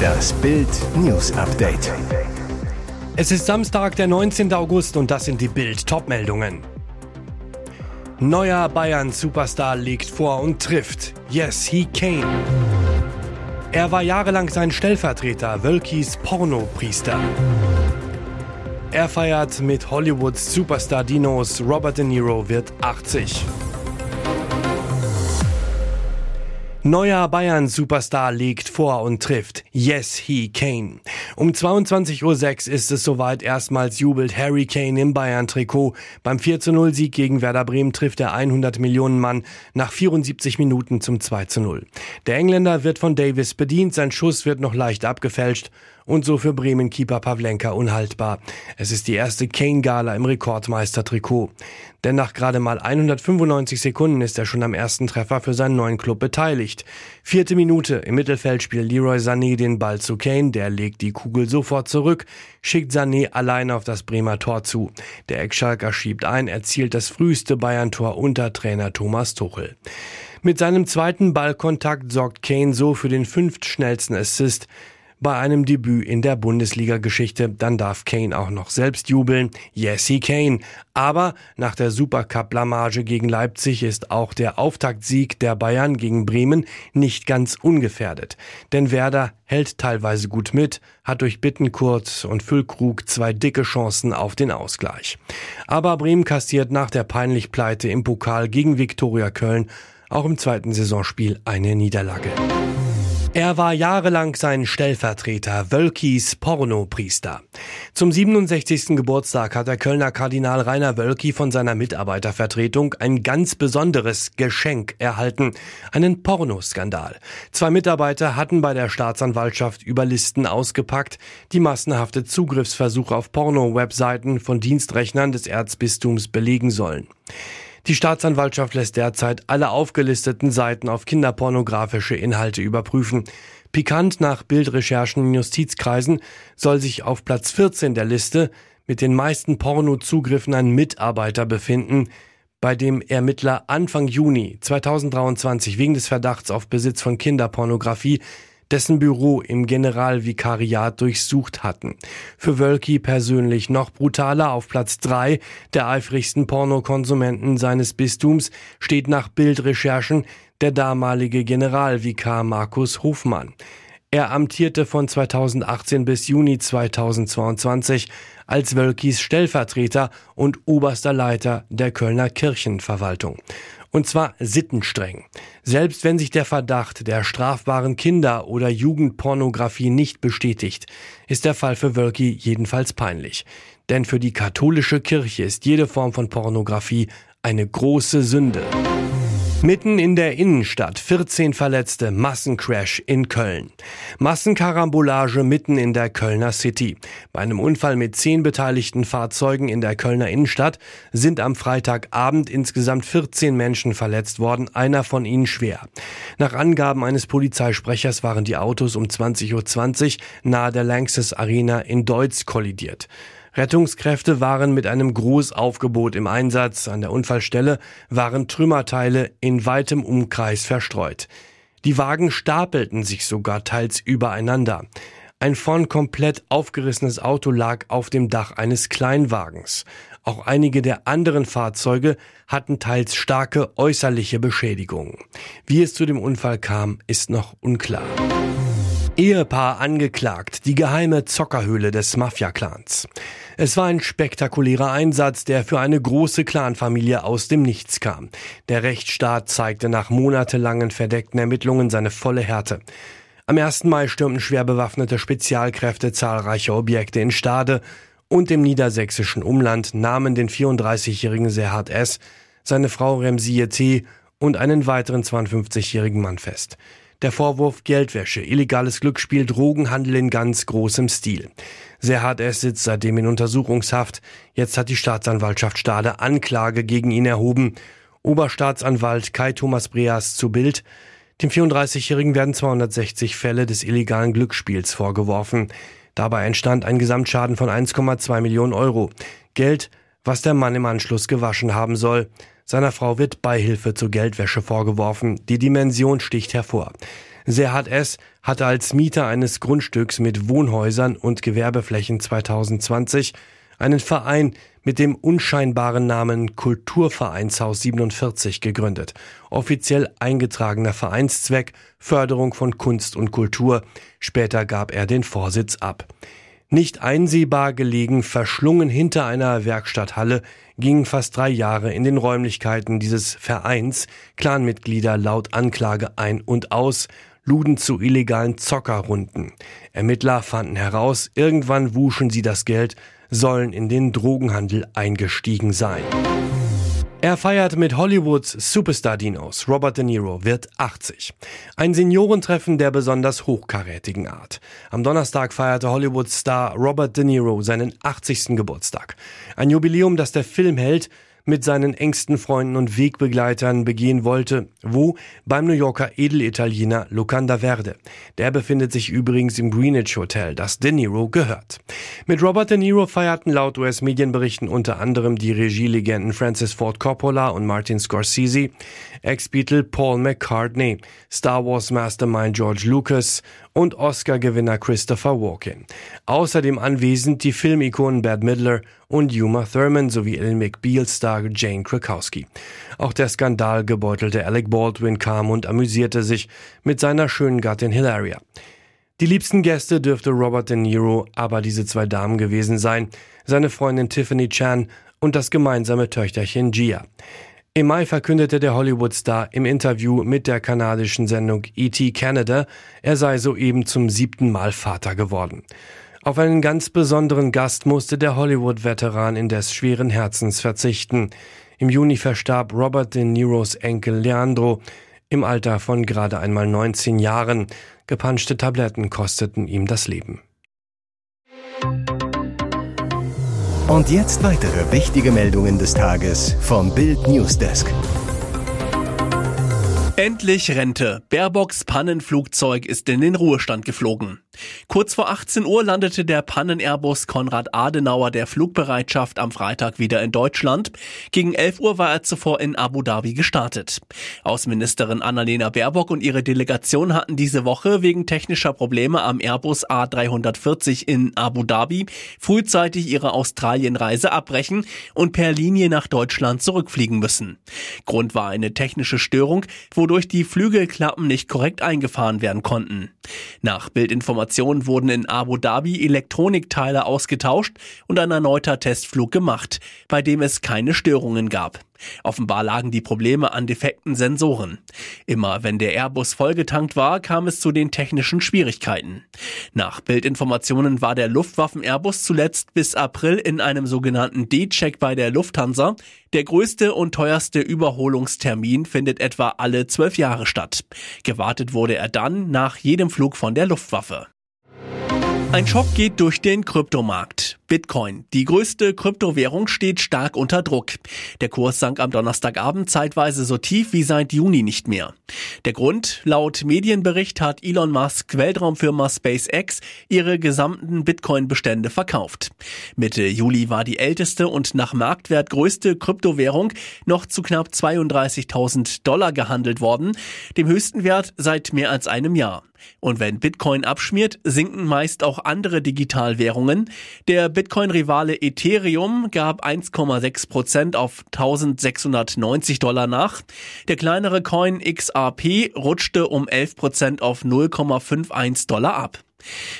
Das Bild News Update. Es ist Samstag, der 19. August und das sind die Bild Topmeldungen. Neuer Bayern Superstar legt vor und trifft. Yes, he came. Er war jahrelang sein Stellvertreter, Wölkis Pornopriester. Er feiert mit Hollywoods Superstar Dinos. Robert De Niro wird 80. Neuer Bayern-Superstar legt vor und trifft. Yes, he Kane. Um 22.06 Uhr ist es soweit. Erstmals jubelt Harry Kane im Bayern-Trikot. Beim 4-0 Sieg gegen Werder Bremen trifft der 100 Millionen Mann nach 74 Minuten zum 2-0. Der Engländer wird von Davis bedient. Sein Schuss wird noch leicht abgefälscht und so für Bremen-Keeper Pavlenka unhaltbar. Es ist die erste Kane-Gala im Rekordmeister-Trikot. Denn nach gerade mal 195 Sekunden ist er schon am ersten Treffer für seinen neuen Club beteiligt. Vierte Minute im Mittelfeld spielt Leroy Sané den Ball zu Kane, der legt die Kugel sofort zurück, schickt Sané alleine auf das Bremer Tor zu. Der Eckschalker schiebt ein, erzielt das früheste Bayern-Tor unter Trainer Thomas Tuchel. Mit seinem zweiten Ballkontakt sorgt Kane so für den fünftschnellsten Assist bei einem Debüt in der Bundesliga-Geschichte. Dann darf Kane auch noch selbst jubeln. Yes, he Kane. Aber nach der Supercup-Blamage gegen Leipzig ist auch der Auftaktsieg der Bayern gegen Bremen nicht ganz ungefährdet. Denn Werder hält teilweise gut mit, hat durch Bittenkurt und Füllkrug zwei dicke Chancen auf den Ausgleich. Aber Bremen kassiert nach der peinlich Pleite im Pokal gegen Viktoria Köln auch im zweiten Saisonspiel eine Niederlage. Er war jahrelang sein Stellvertreter, Wölkis Pornopriester. Zum 67. Geburtstag hat der Kölner Kardinal Rainer Wölki von seiner Mitarbeitervertretung ein ganz besonderes Geschenk erhalten, einen Pornoskandal. Zwei Mitarbeiter hatten bei der Staatsanwaltschaft über Listen ausgepackt, die massenhafte Zugriffsversuche auf Porno-Webseiten von Dienstrechnern des Erzbistums belegen sollen. Die Staatsanwaltschaft lässt derzeit alle aufgelisteten Seiten auf kinderpornografische Inhalte überprüfen. Pikant nach Bildrecherchen in Justizkreisen soll sich auf Platz 14 der Liste mit den meisten Pornozugriffen ein Mitarbeiter befinden, bei dem Ermittler Anfang Juni 2023 wegen des Verdachts auf Besitz von Kinderpornografie dessen Büro im Generalvikariat durchsucht hatten. Für Wölki persönlich noch brutaler auf Platz drei der eifrigsten Pornokonsumenten seines Bistums steht nach Bildrecherchen der damalige Generalvikar Markus Hofmann. Er amtierte von 2018 bis Juni 2022 als Wölkis Stellvertreter und oberster Leiter der Kölner Kirchenverwaltung. Und zwar sittenstreng. Selbst wenn sich der Verdacht der strafbaren Kinder- oder Jugendpornografie nicht bestätigt, ist der Fall für Wölki jedenfalls peinlich. Denn für die katholische Kirche ist jede Form von Pornografie eine große Sünde. Mitten in der Innenstadt 14 Verletzte, Massencrash in Köln. Massenkarambolage mitten in der Kölner City. Bei einem Unfall mit zehn beteiligten Fahrzeugen in der Kölner Innenstadt sind am Freitagabend insgesamt 14 Menschen verletzt worden, einer von ihnen schwer. Nach Angaben eines Polizeisprechers waren die Autos um 20.20 Uhr nahe der Lanxess Arena in Deutz kollidiert. Rettungskräfte waren mit einem Großaufgebot im Einsatz. An der Unfallstelle waren Trümmerteile in weitem Umkreis verstreut. Die Wagen stapelten sich sogar teils übereinander. Ein vorn komplett aufgerissenes Auto lag auf dem Dach eines Kleinwagens. Auch einige der anderen Fahrzeuge hatten teils starke äußerliche Beschädigungen. Wie es zu dem Unfall kam, ist noch unklar. Ehepaar angeklagt, die geheime Zockerhöhle des Mafia-Clans. Es war ein spektakulärer Einsatz, der für eine große Clanfamilie aus dem Nichts kam. Der Rechtsstaat zeigte nach monatelangen verdeckten Ermittlungen seine volle Härte. Am 1. Mai stürmten schwer bewaffnete Spezialkräfte zahlreiche Objekte in Stade und im niedersächsischen Umland nahmen den 34-jährigen Serhard S., seine Frau Remsie T. und einen weiteren 52-jährigen Mann fest. Der Vorwurf Geldwäsche, illegales Glücksspiel, Drogenhandel in ganz großem Stil. Serhard S. sitzt seitdem in Untersuchungshaft. Jetzt hat die Staatsanwaltschaft Stade Anklage gegen ihn erhoben. Oberstaatsanwalt Kai Thomas Breas zu Bild. Dem 34-Jährigen werden 260 Fälle des illegalen Glücksspiels vorgeworfen. Dabei entstand ein Gesamtschaden von 1,2 Millionen Euro. Geld, was der Mann im Anschluss gewaschen haben soll. Seiner Frau wird Beihilfe zur Geldwäsche vorgeworfen. Die Dimension sticht hervor. Serhat S. hatte als Mieter eines Grundstücks mit Wohnhäusern und Gewerbeflächen 2020 einen Verein mit dem unscheinbaren Namen Kulturvereinshaus 47 gegründet. Offiziell eingetragener Vereinszweck Förderung von Kunst und Kultur. Später gab er den Vorsitz ab. Nicht einsehbar gelegen, verschlungen hinter einer Werkstatthalle, gingen fast drei Jahre in den Räumlichkeiten dieses Vereins Clanmitglieder laut Anklage ein und aus, luden zu illegalen Zockerrunden. Ermittler fanden heraus, irgendwann wuschen sie das Geld, sollen in den Drogenhandel eingestiegen sein. Er feiert mit Hollywoods Superstar-Dinos. Robert De Niro wird 80. Ein Seniorentreffen der besonders hochkarätigen Art. Am Donnerstag feierte Hollywood-Star Robert De Niro seinen 80. Geburtstag. Ein Jubiläum, das der Filmheld mit seinen engsten Freunden und Wegbegleitern begehen wollte. Wo? Beim New Yorker Edelitaliener Lucanda Verde. Der befindet sich übrigens im Greenwich Hotel, das De Niro gehört. Mit Robert De Niro feierten laut US-Medienberichten unter anderem die Regielegenden Francis Ford Coppola und Martin Scorsese, Ex-Beatle Paul McCartney, Star Wars Mastermind George Lucas und Oscar-Gewinner Christopher Walken. Außerdem anwesend die Filmikonen Bad Midler und Uma Thurman sowie Ellen McBeal-Star Jane Krakowski. Auch der skandalgebeutelte Alec Baldwin kam und amüsierte sich mit seiner schönen Gattin Hilaria. Die liebsten Gäste dürfte Robert De Niro aber diese zwei Damen gewesen sein, seine Freundin Tiffany Chan und das gemeinsame Töchterchen Gia. Im Mai verkündete der Hollywood-Star im Interview mit der kanadischen Sendung E.T. Canada, er sei soeben zum siebten Mal Vater geworden. Auf einen ganz besonderen Gast musste der Hollywood-Veteran indes schweren Herzens verzichten. Im Juni verstarb Robert De Niros Enkel Leandro im Alter von gerade einmal 19 Jahren. Gepanschte Tabletten kosteten ihm das Leben. Und jetzt weitere wichtige Meldungen des Tages vom Bild Newsdesk. Endlich Rente. Baerbocks Pannenflugzeug ist in den Ruhestand geflogen. Kurz vor 18 Uhr landete der Pannen-Airbus Konrad Adenauer der Flugbereitschaft am Freitag wieder in Deutschland. Gegen 11 Uhr war er zuvor in Abu Dhabi gestartet. Außenministerin Annalena Baerbock und ihre Delegation hatten diese Woche wegen technischer Probleme am Airbus A340 in Abu Dhabi frühzeitig ihre Australienreise abbrechen und per Linie nach Deutschland zurückfliegen müssen. Grund war eine technische Störung, wodurch die Flügelklappen nicht korrekt eingefahren werden konnten. Nach Bildinformationen Informationen wurden in Abu Dhabi Elektronikteile ausgetauscht und ein erneuter Testflug gemacht, bei dem es keine Störungen gab. Offenbar lagen die Probleme an defekten Sensoren. Immer wenn der Airbus vollgetankt war, kam es zu den technischen Schwierigkeiten. Nach Bildinformationen war der Luftwaffen-Airbus zuletzt bis April in einem sogenannten D-Check bei der Lufthansa. Der größte und teuerste Überholungstermin findet etwa alle zwölf Jahre statt. Gewartet wurde er dann nach jedem Flug von der Luftwaffe. Ein Schock geht durch den Kryptomarkt. Bitcoin, die größte Kryptowährung, steht stark unter Druck. Der Kurs sank am Donnerstagabend zeitweise so tief wie seit Juni nicht mehr. Der Grund? Laut Medienbericht hat Elon Musk Weltraumfirma SpaceX ihre gesamten Bitcoin-Bestände verkauft. Mitte Juli war die älteste und nach Marktwert größte Kryptowährung noch zu knapp 32.000 Dollar gehandelt worden, dem höchsten Wert seit mehr als einem Jahr. Und wenn Bitcoin abschmiert, sinken meist auch andere Digitalwährungen. Der Bitcoin-Rivale Ethereum gab 1,6 Prozent auf 1690 Dollar nach. Der kleinere Coin XRP rutschte um 11 Prozent auf 0,51 Dollar ab.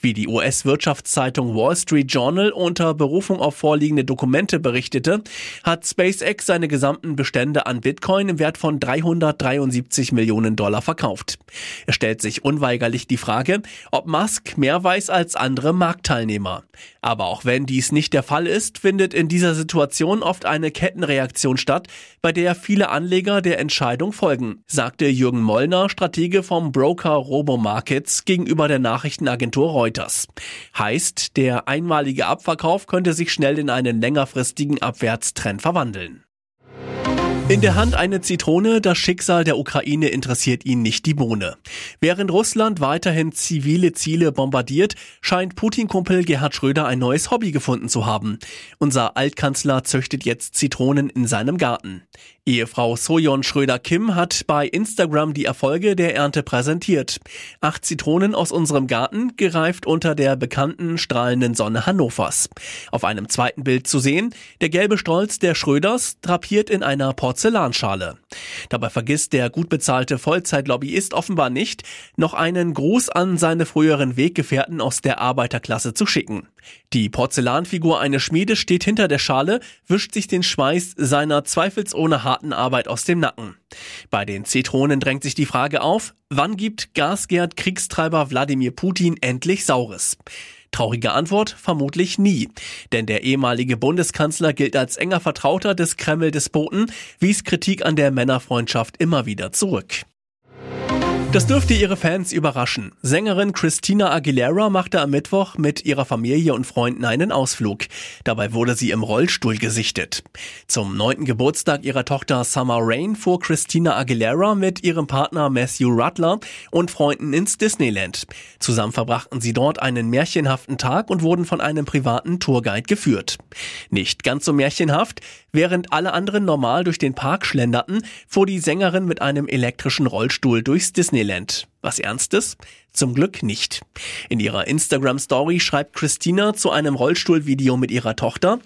Wie die US-Wirtschaftszeitung Wall Street Journal unter Berufung auf vorliegende Dokumente berichtete, hat SpaceX seine gesamten Bestände an Bitcoin im Wert von 373 Millionen Dollar verkauft. Es stellt sich unweigerlich die Frage, ob Musk mehr weiß als andere Marktteilnehmer. Aber auch wenn dies nicht der Fall ist, findet in dieser Situation oft eine Kettenreaktion statt, bei der viele Anleger der Entscheidung folgen, sagte Jürgen Mollner, Stratege vom Broker Robomarkets gegenüber der Nachrichtenagentur Agentur Reuters. Heißt, der einmalige Abverkauf könnte sich schnell in einen längerfristigen Abwärtstrend verwandeln. In der Hand eine Zitrone, das Schicksal der Ukraine interessiert ihn nicht die Bohne. Während Russland weiterhin zivile Ziele bombardiert, scheint Putin-Kumpel Gerhard Schröder ein neues Hobby gefunden zu haben. Unser Altkanzler züchtet jetzt Zitronen in seinem Garten. Ehefrau Sojon Schröder-Kim hat bei Instagram die Erfolge der Ernte präsentiert. Acht Zitronen aus unserem Garten, gereift unter der bekannten strahlenden Sonne Hannovers. Auf einem zweiten Bild zu sehen, der gelbe Stolz der Schröders drapiert in einer Porzellanschale. Dabei vergisst der gut bezahlte Vollzeitlobbyist offenbar nicht, noch einen Gruß an seine früheren Weggefährten aus der Arbeiterklasse zu schicken. Die Porzellanfigur eines Schmiedes steht hinter der Schale, wischt sich den Schweiß seiner zweifelsohne harten Arbeit aus dem Nacken. Bei den Zitronen drängt sich die Frage auf, wann gibt Gasgerd Kriegstreiber Wladimir Putin endlich Saures? Traurige Antwort, vermutlich nie. Denn der ehemalige Bundeskanzler gilt als enger Vertrauter des Kreml-Despoten, wies Kritik an der Männerfreundschaft immer wieder zurück. Das dürfte ihre Fans überraschen. Sängerin Christina Aguilera machte am Mittwoch mit ihrer Familie und Freunden einen Ausflug. Dabei wurde sie im Rollstuhl gesichtet. Zum neunten Geburtstag ihrer Tochter Summer Rain fuhr Christina Aguilera mit ihrem Partner Matthew Rutler und Freunden ins Disneyland. Zusammen verbrachten sie dort einen märchenhaften Tag und wurden von einem privaten Tourguide geführt. Nicht ganz so märchenhaft, während alle anderen normal durch den Park schlenderten, fuhr die Sängerin mit einem elektrischen Rollstuhl durchs Disneyland Disneyland. Was Ernstes? Zum Glück nicht. In ihrer Instagram-Story schreibt Christina zu einem Rollstuhlvideo mit ihrer Tochter,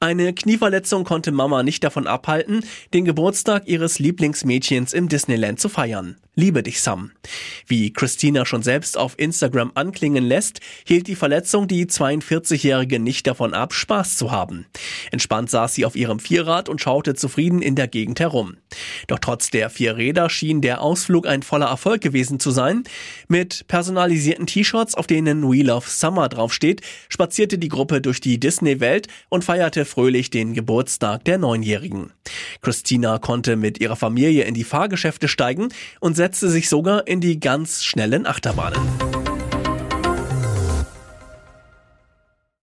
eine Knieverletzung konnte Mama nicht davon abhalten, den Geburtstag ihres Lieblingsmädchens im Disneyland zu feiern. Liebe dich, Sam. Wie Christina schon selbst auf Instagram anklingen lässt, hielt die Verletzung die 42-Jährige nicht davon ab, Spaß zu haben. Entspannt saß sie auf ihrem Vierrad und schaute zufrieden in der Gegend herum. Doch trotz der vier Räder schien der Ausflug ein voller Erfolg gewesen zu sein. Mit personalisierten T-Shirts, auf denen We Love Summer draufsteht, spazierte die Gruppe durch die Disney-Welt und feierte fröhlich den Geburtstag der Neunjährigen. Christina konnte mit ihrer Familie in die Fahrgeschäfte steigen und setzte sich sogar in die ganz schnellen Achterbahnen.